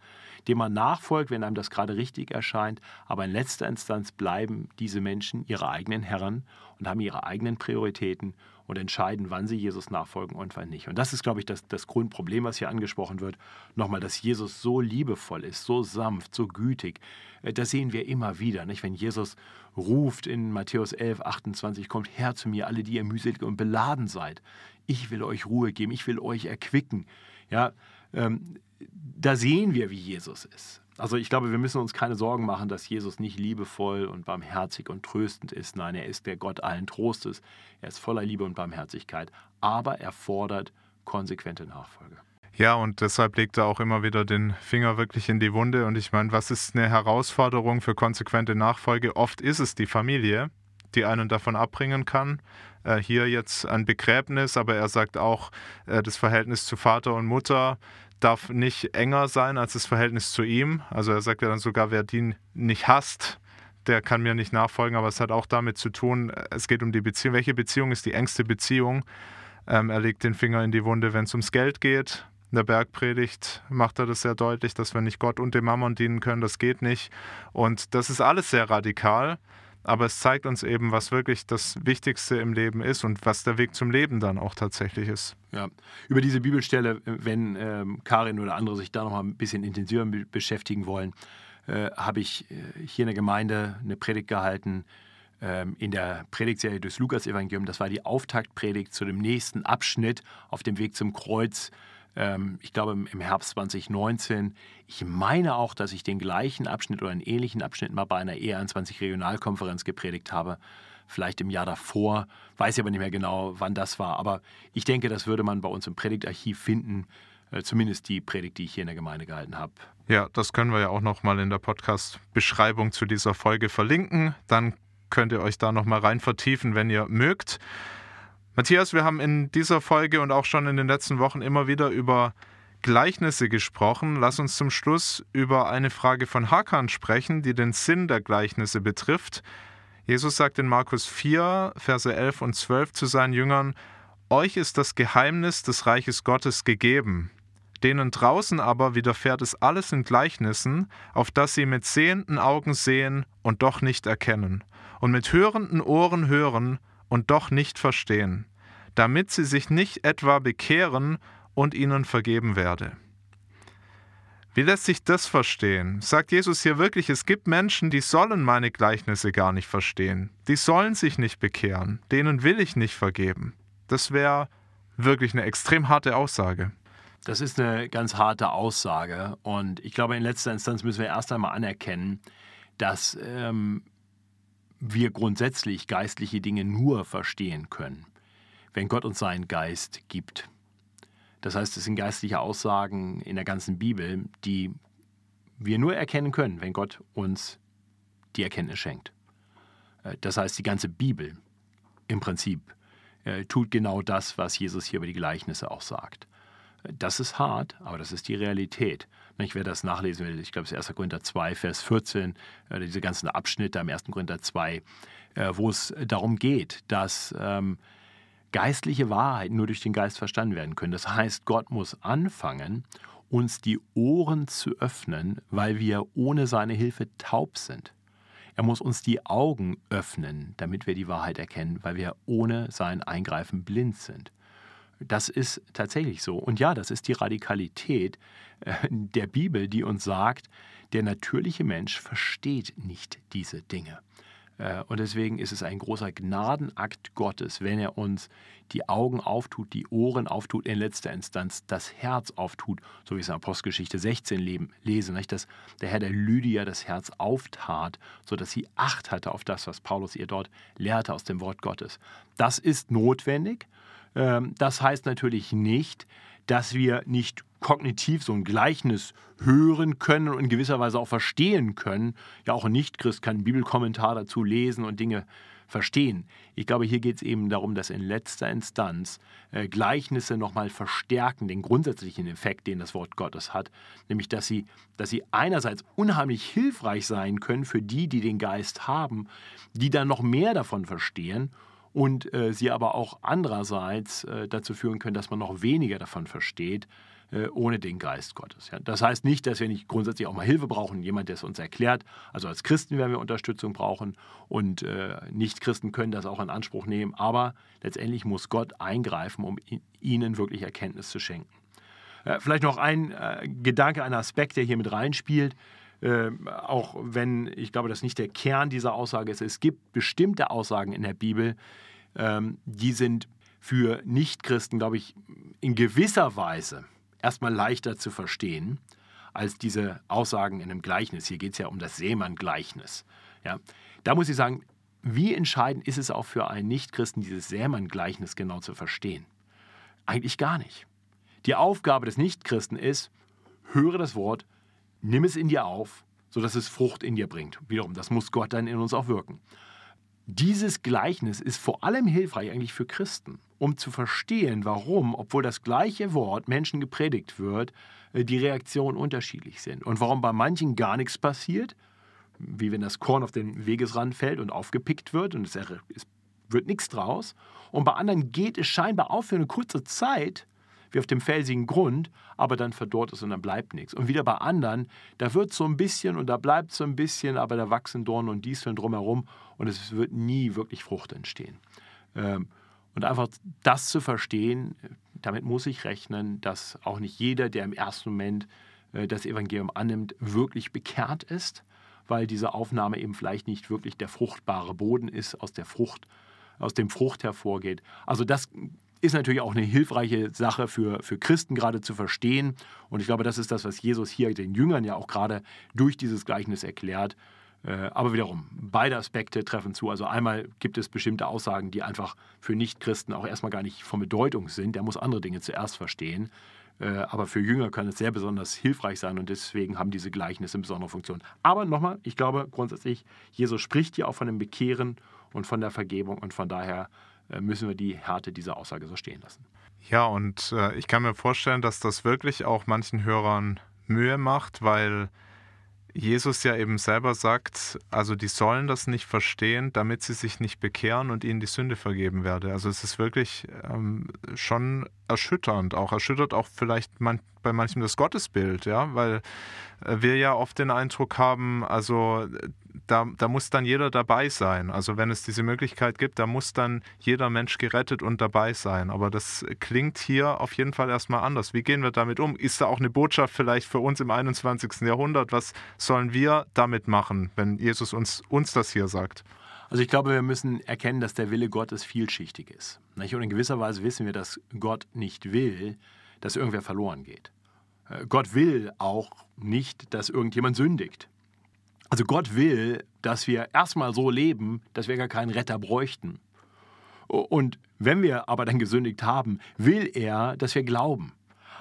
dem man nachfolgt, wenn einem das gerade richtig erscheint. Aber in letzter Instanz bleiben diese Menschen ihre eigenen Herren und haben ihre eigenen Prioritäten und entscheiden, wann sie Jesus nachfolgen und wann nicht. Und das ist, glaube ich, das, das Grundproblem, was hier angesprochen wird. Nochmal, dass Jesus so liebevoll ist, so sanft, so gütig. Äh, das sehen wir immer wieder. Nicht? Wenn Jesus ruft in Matthäus 11, 28, kommt her zu mir, alle, die ihr mühselig und beladen seid. Ich will euch Ruhe geben, ich will euch erquicken. Ja, ähm, da sehen wir, wie Jesus ist. Also ich glaube, wir müssen uns keine Sorgen machen, dass Jesus nicht liebevoll und barmherzig und tröstend ist. Nein, er ist der Gott allen Trostes. Er ist voller Liebe und Barmherzigkeit. Aber er fordert konsequente Nachfolge. Ja, und deshalb legt er auch immer wieder den Finger wirklich in die Wunde. Und ich meine, was ist eine Herausforderung für konsequente Nachfolge? Oft ist es die Familie, die einen davon abbringen kann. Äh, hier jetzt ein Begräbnis, aber er sagt auch, äh, das Verhältnis zu Vater und Mutter darf nicht enger sein als das Verhältnis zu ihm. Also er sagt ja dann sogar, wer die nicht hasst, der kann mir nicht nachfolgen, aber es hat auch damit zu tun, es geht um die Beziehung. Welche Beziehung ist die engste Beziehung? Ähm, er legt den Finger in die Wunde, wenn es ums Geld geht. In der Bergpredigt macht er das sehr deutlich, dass wir nicht Gott und dem Mammon dienen können, das geht nicht. Und das ist alles sehr radikal aber es zeigt uns eben, was wirklich das Wichtigste im Leben ist und was der Weg zum Leben dann auch tatsächlich ist. Ja, über diese Bibelstelle, wenn ähm, Karin oder andere sich da noch mal ein bisschen intensiver beschäftigen wollen, äh, habe ich äh, hier in der Gemeinde eine Predigt gehalten ähm, in der Predigtserie des Lukas-Evangelium. Das war die Auftaktpredigt zu dem nächsten Abschnitt auf dem Weg zum Kreuz ähm, ich glaube im Herbst 2019. Ich meine auch, dass ich den gleichen Abschnitt oder einen ähnlichen Abschnitt mal bei einer E21 Regionalkonferenz gepredigt habe. Vielleicht im Jahr davor, weiß ich aber nicht mehr genau, wann das war. Aber ich denke, das würde man bei uns im Predigtarchiv finden. Äh, zumindest die Predigt, die ich hier in der Gemeinde gehalten habe. Ja, das können wir ja auch noch mal in der Podcast-Beschreibung zu dieser Folge verlinken. Dann könnt ihr euch da noch mal rein vertiefen, wenn ihr mögt. Matthias, wir haben in dieser Folge und auch schon in den letzten Wochen immer wieder über Gleichnisse gesprochen. Lass uns zum Schluss über eine Frage von Hakan sprechen, die den Sinn der Gleichnisse betrifft. Jesus sagt in Markus 4, Verse 11 und 12 zu seinen Jüngern, Euch ist das Geheimnis des Reiches Gottes gegeben. Denen draußen aber widerfährt es alles in Gleichnissen, auf dass sie mit sehenden Augen sehen und doch nicht erkennen, und mit hörenden Ohren hören und doch nicht verstehen, damit sie sich nicht etwa bekehren und ihnen vergeben werde. Wie lässt sich das verstehen? Sagt Jesus hier wirklich, es gibt Menschen, die sollen meine Gleichnisse gar nicht verstehen. Die sollen sich nicht bekehren. Denen will ich nicht vergeben. Das wäre wirklich eine extrem harte Aussage. Das ist eine ganz harte Aussage. Und ich glaube, in letzter Instanz müssen wir erst einmal anerkennen, dass ähm, wir grundsätzlich geistliche Dinge nur verstehen können, wenn Gott uns seinen Geist gibt. Das heißt, es sind geistliche Aussagen in der ganzen Bibel, die wir nur erkennen können, wenn Gott uns die Erkenntnis schenkt. Äh, das heißt, die ganze Bibel im Prinzip äh, tut genau das, was Jesus hier über die Gleichnisse auch sagt. Äh, das ist hart, aber das ist die Realität. Ich werde das nachlesen will, ich glaube, es ist 1. Korinther 2, Vers 14, äh, diese ganzen Abschnitte am 1. Korinther 2, äh, wo es darum geht, dass ähm, geistliche Wahrheiten nur durch den Geist verstanden werden können. Das heißt, Gott muss anfangen, uns die Ohren zu öffnen, weil wir ohne seine Hilfe taub sind. Er muss uns die Augen öffnen, damit wir die Wahrheit erkennen, weil wir ohne sein Eingreifen blind sind. Das ist tatsächlich so. Und ja, das ist die Radikalität äh, der Bibel, die uns sagt, der natürliche Mensch versteht nicht diese Dinge. Äh, und deswegen ist es ein großer Gnadenakt Gottes, wenn er uns die Augen auftut, die Ohren auftut, in letzter Instanz das Herz auftut, so wie es in Apostelgeschichte 16 leben, lesen, dass der Herr der Lydia das Herz auftat, sodass sie Acht hatte auf das, was Paulus ihr dort lehrte aus dem Wort Gottes. Das ist notwendig. Ähm, das heißt natürlich nicht, dass wir nicht kognitiv so ein Gleichnis hören können und in gewisser Weise auch verstehen können. Ja, auch ein Nichtchrist kann einen Bibelkommentar dazu lesen und Dinge verstehen. Ich glaube, hier geht es eben darum, dass in letzter Instanz äh, Gleichnisse nochmal verstärken, den grundsätzlichen Effekt, den das Wort Gottes hat, nämlich dass sie, dass sie einerseits unheimlich hilfreich sein können für die, die den Geist haben, die dann noch mehr davon verstehen und äh, sie aber auch andererseits äh, dazu führen können, dass man noch weniger davon versteht, äh, ohne den Geist Gottes. Ja. Das heißt nicht, dass wir nicht grundsätzlich auch mal Hilfe brauchen, jemand, der es uns erklärt. Also als Christen werden wir Unterstützung brauchen und äh, Nicht-Christen können das auch in Anspruch nehmen, aber letztendlich muss Gott eingreifen, um ihnen wirklich Erkenntnis zu schenken. Äh, vielleicht noch ein Gedanke, ein Aspekt, der hier mit reinspielt. Äh, auch wenn ich glaube, das nicht der Kern dieser Aussage ist. Es gibt bestimmte Aussagen in der Bibel, ähm, die sind für Nichtchristen, glaube ich, in gewisser Weise erstmal leichter zu verstehen als diese Aussagen in einem Gleichnis. Hier geht es ja um das Seemann-Gleichnis. Ja? Da muss ich sagen, wie entscheidend ist es auch für einen Nichtchristen, dieses Sämann-Gleichnis genau zu verstehen? Eigentlich gar nicht. Die Aufgabe des Nichtchristen ist, höre das Wort, nimm es in dir auf, sodass es Frucht in dir bringt. Wiederum, das muss Gott dann in uns auch wirken. Dieses Gleichnis ist vor allem hilfreich eigentlich für Christen, um zu verstehen, warum, obwohl das gleiche Wort Menschen gepredigt wird, äh, die Reaktionen unterschiedlich sind und warum bei manchen gar nichts passiert, wie wenn das Korn auf den Wegesrand fällt und aufgepickt wird und es, wird nichts draus, und bei anderen geht es scheinbar auf für eine kurze Zeit wie auf dem felsigen Grund, aber dann verdorrt es und dann bleibt nichts. Und wieder bei anderen, da wird so ein bisschen und da bleibt so ein bisschen, aber da wachsen Dornen und Disteln drumherum und es wird nie wirklich Frucht entstehen. Ähm, und einfach das zu verstehen, damit muss ich rechnen, dass auch nicht jeder, der im ersten Moment äh, das Evangelium annimmt, wirklich bekehrt ist, weil diese Aufnahme eben vielleicht nicht wirklich der fruchtbare Boden ist, aus der Frucht, aus dem Frucht hervorgeht. Also das ist natürlich auch eine hilfreiche Sache für, für Christen gerade zu verstehen. Und ich glaube, das ist das, was Jesus hier den Jüngern ja auch gerade durch dieses Gleichnis erklärt. Äh, aber wiederum, beide Aspekte treffen zu. Also einmal gibt es bestimmte Aussagen, die einfach für Nichtchristen auch erstmal gar nicht von Bedeutung sind. Der muss andere Dinge zuerst verstehen. Äh, aber für Jünger kann es sehr besonders hilfreich sein und deswegen haben diese Gleichnisse eine besondere Funktion. Aber nochmal, ich glaube grundsätzlich, Jesus spricht hier auch von dem Bekehren und von der Vergebung und von daher müssen wir die Härte dieser Aussage so stehen lassen. Ja, und äh, ich kann mir vorstellen, dass das wirklich auch manchen Hörern Mühe macht, weil Jesus ja eben selber sagt, also die sollen das nicht verstehen, damit sie sich nicht bekehren und ihnen die Sünde vergeben werde. Also es ist wirklich ähm, schon erschütternd, auch erschüttert auch vielleicht man, bei manchem das Gottesbild, ja, weil äh, wir ja oft den Eindruck haben, also da, da muss dann jeder dabei sein. Also wenn es diese Möglichkeit gibt, da muss dann jeder Mensch gerettet und dabei sein. Aber das klingt hier auf jeden Fall erstmal anders. Wie gehen wir damit um? Ist da auch eine Botschaft vielleicht für uns im 21. Jahrhundert? Was sollen wir damit machen, wenn Jesus uns, uns das hier sagt? Also ich glaube, wir müssen erkennen, dass der Wille Gottes vielschichtig ist. Und in gewisser Weise wissen wir, dass Gott nicht will, dass irgendwer verloren geht. Äh, Gott will auch nicht, dass irgendjemand sündigt. Also Gott will, dass wir erstmal so leben, dass wir gar keinen Retter bräuchten. Und wenn wir aber dann gesündigt haben, will er, dass wir glauben.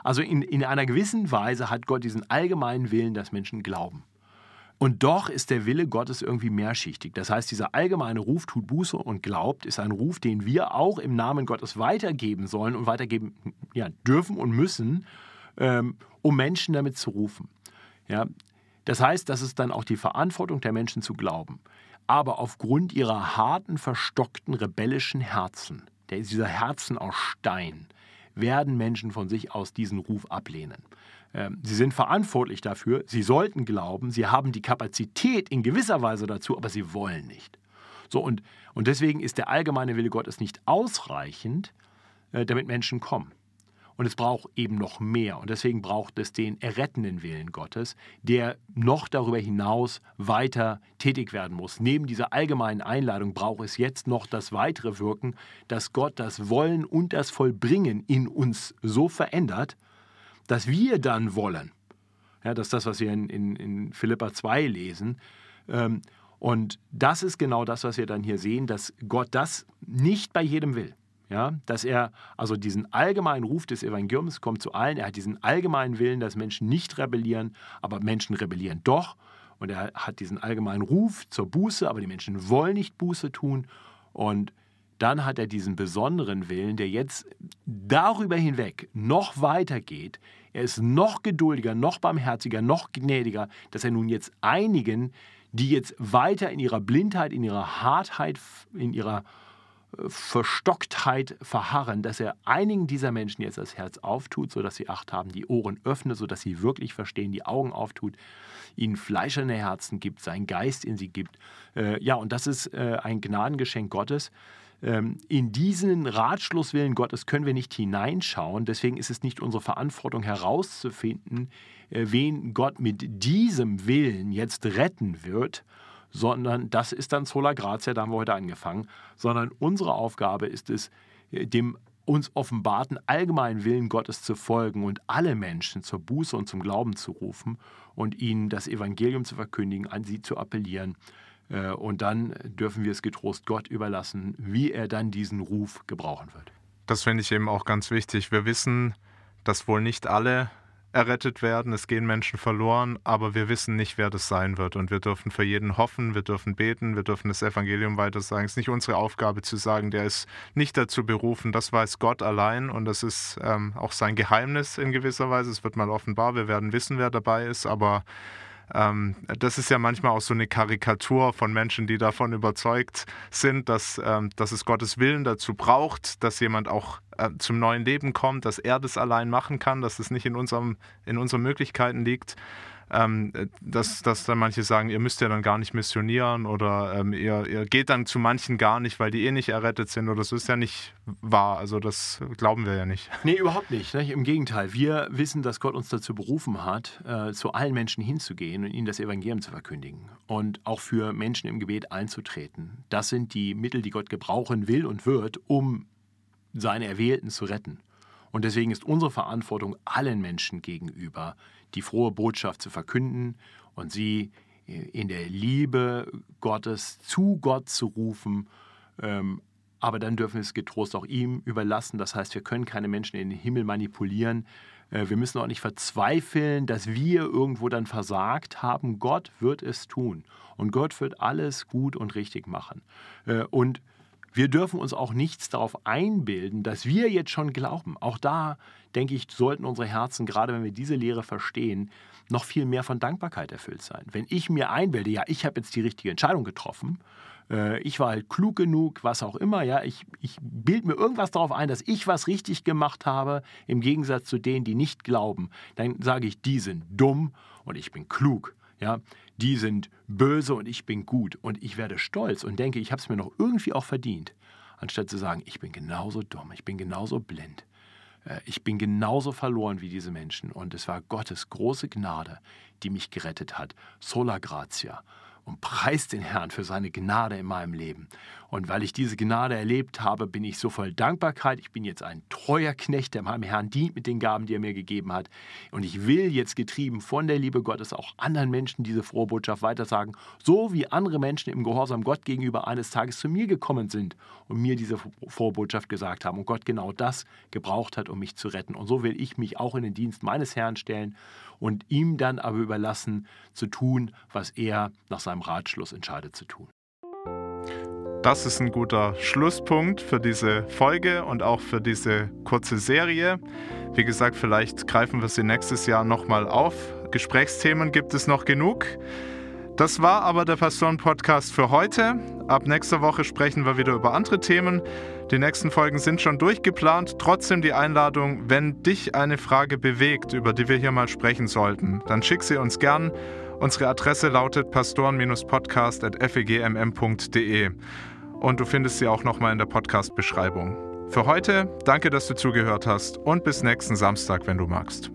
Also in, in einer gewissen Weise hat Gott diesen allgemeinen Willen, dass Menschen glauben. Und doch ist der Wille Gottes irgendwie mehrschichtig. Das heißt, dieser allgemeine Ruf tut Buße und glaubt, ist ein Ruf, den wir auch im Namen Gottes weitergeben sollen und weitergeben ja, dürfen und müssen, ähm, um Menschen damit zu rufen. Ja, das heißt, das ist dann auch die Verantwortung der Menschen zu glauben. Aber aufgrund ihrer harten, verstockten, rebellischen Herzen, dieser Herzen aus Stein, werden Menschen von sich aus diesen Ruf ablehnen. Ähm, sie sind verantwortlich dafür, sie sollten glauben, sie haben die Kapazität in gewisser Weise dazu, aber sie wollen nicht. So, und, und deswegen ist der allgemeine Wille Gottes nicht ausreichend, äh, damit Menschen kommen. Und es braucht eben noch mehr. Und deswegen braucht es den errettenden Willen Gottes, der noch darüber hinaus weiter tätig werden muss. Neben dieser allgemeinen Einladung braucht es jetzt noch das weitere Wirken, dass Gott das Wollen und das Vollbringen in uns so verändert, dass wir dann wollen. Ja, das ist das, was wir in, in, in Philippa 2 lesen. Ähm, und das ist genau das, was wir dann hier sehen, dass Gott das nicht bei jedem will. Ja, dass er also diesen allgemeinen Ruf des Evangeliums kommt zu allen. Er hat diesen allgemeinen Willen, dass Menschen nicht rebellieren, aber Menschen rebellieren doch. Und er hat diesen allgemeinen Ruf zur Buße, aber die Menschen wollen nicht Buße tun. Und dann hat er diesen besonderen Willen, der jetzt darüber hinweg noch weiter geht. Er ist noch geduldiger, noch barmherziger, noch gnädiger, dass er nun jetzt einigen, die jetzt weiter in ihrer Blindheit, in ihrer Hartheit, in ihrer Verstocktheit verharren, dass er einigen dieser Menschen jetzt das Herz auftut, sodass sie Acht haben, die Ohren öffnet, sodass sie wirklich verstehen, die Augen auftut, ihnen fleischerne Herzen gibt, seinen Geist in sie gibt. Äh, ja, und das ist äh, ein Gnadengeschenk Gottes. Ähm, in diesen Ratschlusswillen Gottes können wir nicht hineinschauen. Deswegen ist es nicht unsere Verantwortung herauszufinden, äh, wen Gott mit diesem Willen jetzt retten wird, sondern das ist dann Sola Gratia, da haben wir heute angefangen, sondern unsere Aufgabe ist es, äh, dem uns offenbarten allgemeinen Willen Gottes zu folgen und alle Menschen zur Buße und zum Glauben zu rufen und ihnen das Evangelium zu verkündigen, an sie zu appellieren. Äh, und dann dürfen wir es getrost Gott überlassen, wie er dann diesen Ruf gebrauchen wird. Das finde ich eben auch ganz wichtig. Wir wissen, dass wohl nicht alle errettet werden, es gehen Menschen verloren, aber wir wissen nicht, wer das sein wird. Und wir dürfen für jeden hoffen, wir dürfen beten, wir dürfen das Evangelium weiter sagen. Es ist nicht unsere Aufgabe zu sagen, der ist nicht dazu berufen, das weiß Gott allein und das ist ähm, auch sein Geheimnis in gewisser Weise. Es wird mal offenbar, wir werden wissen, wer dabei ist, aber ähm, das ist ja manchmal auch so eine Karikatur von Menschen, die davon überzeugt sind, dass, ähm, dass es Gottes Willen dazu braucht, dass jemand auch äh, zum neuen Leben kommt, dass er das allein machen kann, dass es nicht in, unserem, in unseren Möglichkeiten liegt ähm, dass, dass dann manche sagen, ihr müsst ja dann gar nicht missionieren oder ähm, ihr, ihr geht dann zu manchen gar nicht, weil die eh nicht errettet sind oder so ist ja nicht wahr. Also das glauben wir ja nicht. Nee, überhaupt nicht. Ne? Im Gegenteil, wir wissen, dass Gott uns dazu berufen hat, äh, zu allen Menschen hinzugehen und ihnen das Evangelium zu verkündigen und auch für Menschen im Gebet einzutreten. Das sind die Mittel, die Gott gebrauchen will und wird, um seine Erwählten zu retten. Und deswegen ist unsere Verantwortung allen Menschen gegenüber, die frohe Botschaft zu verkünden und sie in der Liebe Gottes zu Gott zu rufen. Ähm, aber dann dürfen wir es getrost auch ihm überlassen. Das heißt, wir können keine Menschen in den Himmel manipulieren. Äh, wir müssen auch nicht verzweifeln, dass wir irgendwo dann versagt haben. Gott wird es tun. Und Gott wird alles gut und richtig machen. Äh, und wir dürfen uns auch nichts darauf einbilden, dass wir jetzt schon glauben. Auch da, denke ich, sollten unsere Herzen, gerade wenn wir diese Lehre verstehen, noch viel mehr von Dankbarkeit erfüllt sein. Wenn ich mir einbilde, ja, ich habe jetzt die richtige Entscheidung getroffen, äh, ich war halt klug genug, was auch immer, ja, ich, ich bilde mir irgendwas darauf ein, dass ich was richtig gemacht habe, im Gegensatz zu denen, die nicht glauben, dann sage ich, die sind dumm und ich bin klug. Ja, die sind böse und ich bin gut und ich werde stolz und denke, ich habe es mir noch irgendwie auch verdient, anstatt zu sagen, ich bin genauso dumm, ich bin genauso blind. Äh, ich bin genauso verloren wie diese Menschen und es war Gottes große Gnade, die mich gerettet hat. Sola gratia und preist den Herrn für seine Gnade in meinem Leben. Und weil ich diese Gnade erlebt habe, bin ich so voll Dankbarkeit. Ich bin jetzt ein treuer Knecht, der meinem Herrn dient mit den Gaben, die er mir gegeben hat. Und ich will jetzt getrieben von der Liebe Gottes auch anderen Menschen diese frohe Botschaft weitersagen, so wie andere Menschen im Gehorsam Gott gegenüber eines Tages zu mir gekommen sind und mir diese frohe Botschaft gesagt haben und Gott genau das gebraucht hat, um mich zu retten. Und so will ich mich auch in den Dienst meines Herrn stellen und ihm dann aber überlassen, zu tun, was er nach seinem Ratschluss entscheidet zu tun. Das ist ein guter Schlusspunkt für diese Folge und auch für diese kurze Serie. Wie gesagt, vielleicht greifen wir sie nächstes Jahr nochmal auf. Gesprächsthemen gibt es noch genug. Das war aber der Pastoren-Podcast für heute. Ab nächster Woche sprechen wir wieder über andere Themen. Die nächsten Folgen sind schon durchgeplant. Trotzdem die Einladung, wenn dich eine Frage bewegt, über die wir hier mal sprechen sollten, dann schick sie uns gern. Unsere Adresse lautet pastoren-podcast.fegmm.de und du findest sie auch nochmal in der Podcast-Beschreibung. Für heute danke, dass du zugehört hast und bis nächsten Samstag, wenn du magst.